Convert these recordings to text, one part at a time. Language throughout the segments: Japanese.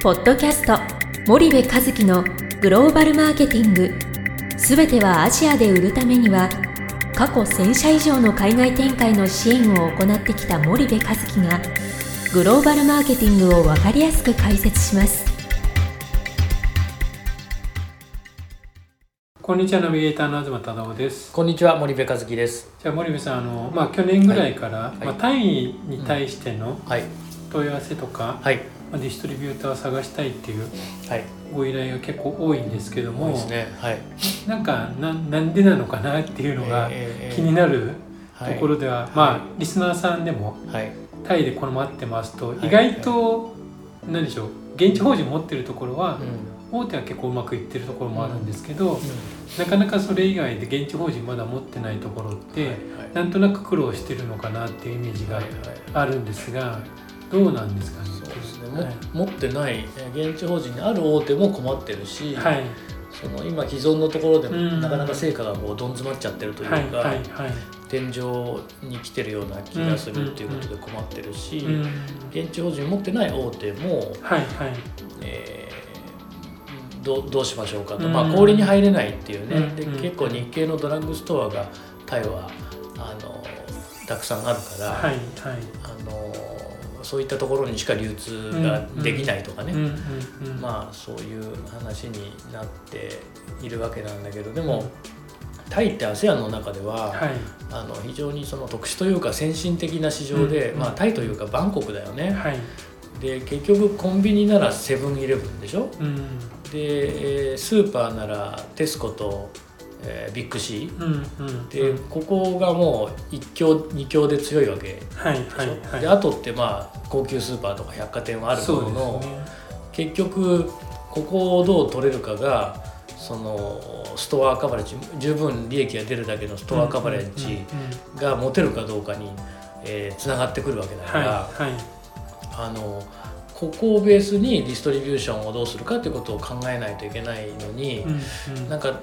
ポッドキャスト森部和樹のグローバルマーケティング。すべてはアジアで売るためには過去1000社以上の海外展開の支援を行ってきた森部和樹がグローバルマーケティングを分かりやすく解説します。こんにちはナビゲーターの東忠夫です。こんにちは森部和樹です。じゃあ森部さんあの、まあ、去年ぐらいから、い。まあ、単位に対してのはい。問い合わせとか、はいまあ、ディストリビューターを探したいっていうはい。ご依頼が結構多いんですけども、多いね。はい。なんかななんでなのかなっていうのがえー気になるはいところでは、まあリスナーさんでもはい。タイでこの待ってますと、はい。意外と何でしょう現地法人持ってるところはう、ん。大手は結構うまくいってるところもあるんですけど、うん。なかなかそれ以外で現地法人まだ持ってないところって、はいなんとなく苦労してるのかなっていうイメージがはいはい。あるんですがどうなんですかね？ですね。もはい。持ってないえー現地法人にある大手も困ってるし、はい。その今既存のところでもうん。なかなか成果がこうどん詰まっちゃってるというか、天井に来てるような気がするっていうことで困ってるし、うん現地法人持ってない大手も、はいはい。えーどうどうしましょうかと、うん。まあ、氷に入れないっていうね、でうんうん。結構日系のドラッグストアがタイはあのたくさんあるから、はいはい。あのそういったところにしか流通ができないとかね、うんうんうんまあそういう話になっているわけなんだけどでも、タイって ASEAN の中では、はい。あの非常にその特殊というか先進的な市場で、うん。まあ、タイというかバンコクだよね。はい。で結局コンビニならセブンイレブンでしょ？うん。でえースーパーならテスコと、えービッグシー。うんうんでここがもう一強二強で強いわけ。でしょ、はいはいはい。であとってまあ高級スーパーとか百貨店はあるものの、ね。結局ここをどう取れるかがそのストアカバレッジ十分利益が出るだけのストアカバレッジが持てるかどうかにえーつながってくるわけだから、はいはい。あのここをベースにディストリビューションをどうするかということを考えないといけないのに、うんうん。なんか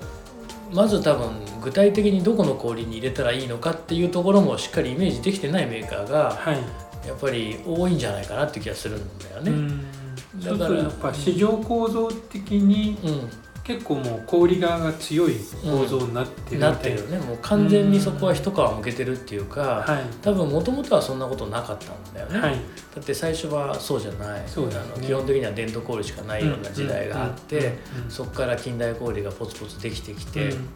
まず多分具体的にどこの氷に入れたらいいのかっていうところもしっかりイメージできてないメーカーがはい。やっぱり多いんじゃないかなって気がするんだよね。うん。だからやっぱ市場構造的にうん結構もう小売り側が強い構造になってるみたいな。ってるよね。もう完全にそこは一皮向けてるっていうか、はい。多分もともとはそんなことなかったんだよね、はい。だって最初はそうじゃない。そうね。あの基本的には伝統氷しかないような時代があって、うんうんそこから近代氷がポツポツできてきて、うん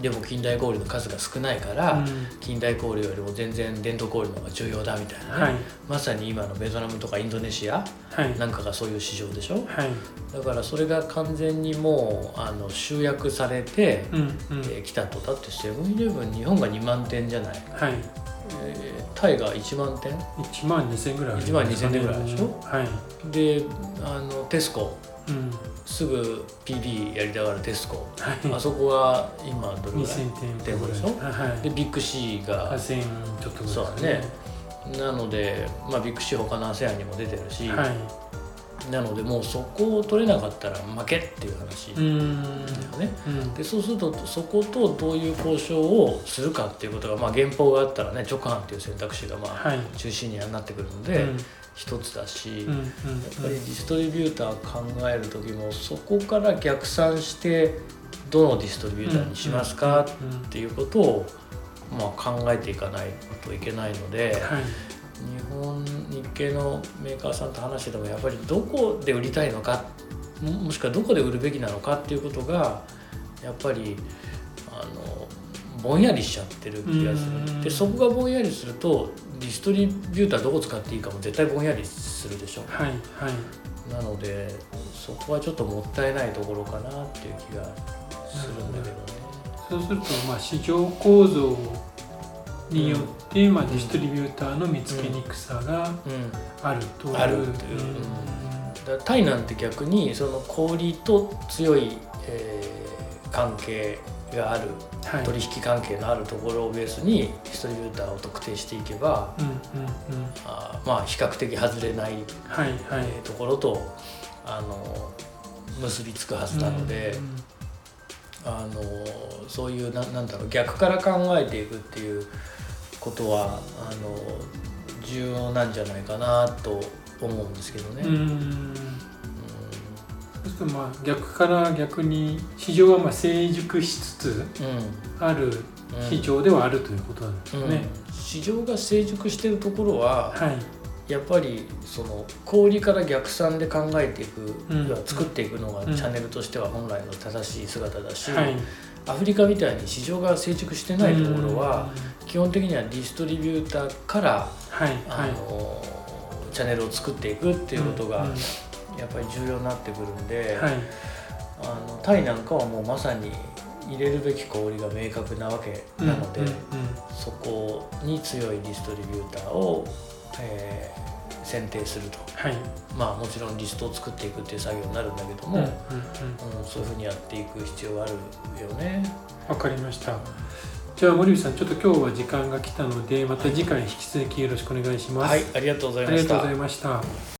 でも近代氷の数が少ないから、うん。近代氷よりも全然伝統氷の方が重要だみたいな。ね、はい。まさに今のベトナムとかインドネシアはい。なんかがそういう市場でしょ？はい。だからそれが完全にもうあの集約されてうんうん。えー来たと。だってセブンイレブン日本が2万店じゃない、はい。えータイが1万店1万2000ぐらいあり1万2000ぐらいでしょ？はい。であのテスコうんすぐ PB やりながらテスコ。はい。あそこは今どれぐらい？2000点ぐらい。でしょ？はいでビッグ C が8000ちょっとぐらいそうだね。なので、まあ、ビッグ C 他の ASEAN にも出てるし、はい。なのでもうそこを取れなかったら負けっていう話うだよんね。うん。でそうするとそことどういう交渉をするかっていうことが、まあ、原稿があったらね直販っていう選択肢がまあはい。中心にはなってくるのうでん一つだし、うんうんやっぱりディストリビューター考える時もそこから逆算してどのディストリビューターにしますかうんうんっていうことを、まあ、考えていかないといけないので。はい日本日系のメーカーさんと話しててもやっぱりどこで売りたいのかももしくはどこで売るべきなのかっていうことがやっぱりあのぼんやりしちゃってる気がすうん。るでそこがぼんやりするとディストリビューターどこ使っていいかも絶対ぼんやりするでしょ。はいはい。なのでそこはちょっともったいないところかなっていう気がするんだけどね。そうするとまあ市場構造によってまあディストリビューターの見つけにくさがうん。あると。いうあるという。うん。タイなんて逆にその小売りと強い、えー関係があるはい。取引関係のあるところをベースにディストリビューターを特定していけばうんうんうん。あーまあ比較的外れない、はいはい。えーところとあの結びつくはずなので、あのそういうななんだろう逆から考えていくっていうことはあの重要なんじゃないかなと思うんですけどね。うんうんうんまあ、逆から逆に市場はまあ成熟しつつうあるんうん。市場ではあるということなんですよね。うん。市場が成熟してるところははい、やっぱりその氷から逆算で考えていく、うん。作っていくのがうん。チャンネルとしては本来の正しい姿だし、はい、アフリカみたいに市場が成熟してないところは、基本的にはディストリビューターから、はい、あはい、のチャンネルを作っていくっていうことがうん。うんやっぱり重要になってくるんで、はい、あのタイなんかはもうまさに入れるべき氷が明確なわけなので、うんうんそこに強いディストリビューターを、えー選定すると。はい、まあもちろんリストを作っていくっていう作業になるんだけども、うんうんうん。うんそういうふうにやっていく必要があるよね。わかりました。じゃあ森口さん、ちょっと今日は時間が来たので、また次回引き続きよろしくお願いします。はい、ありがとうございあました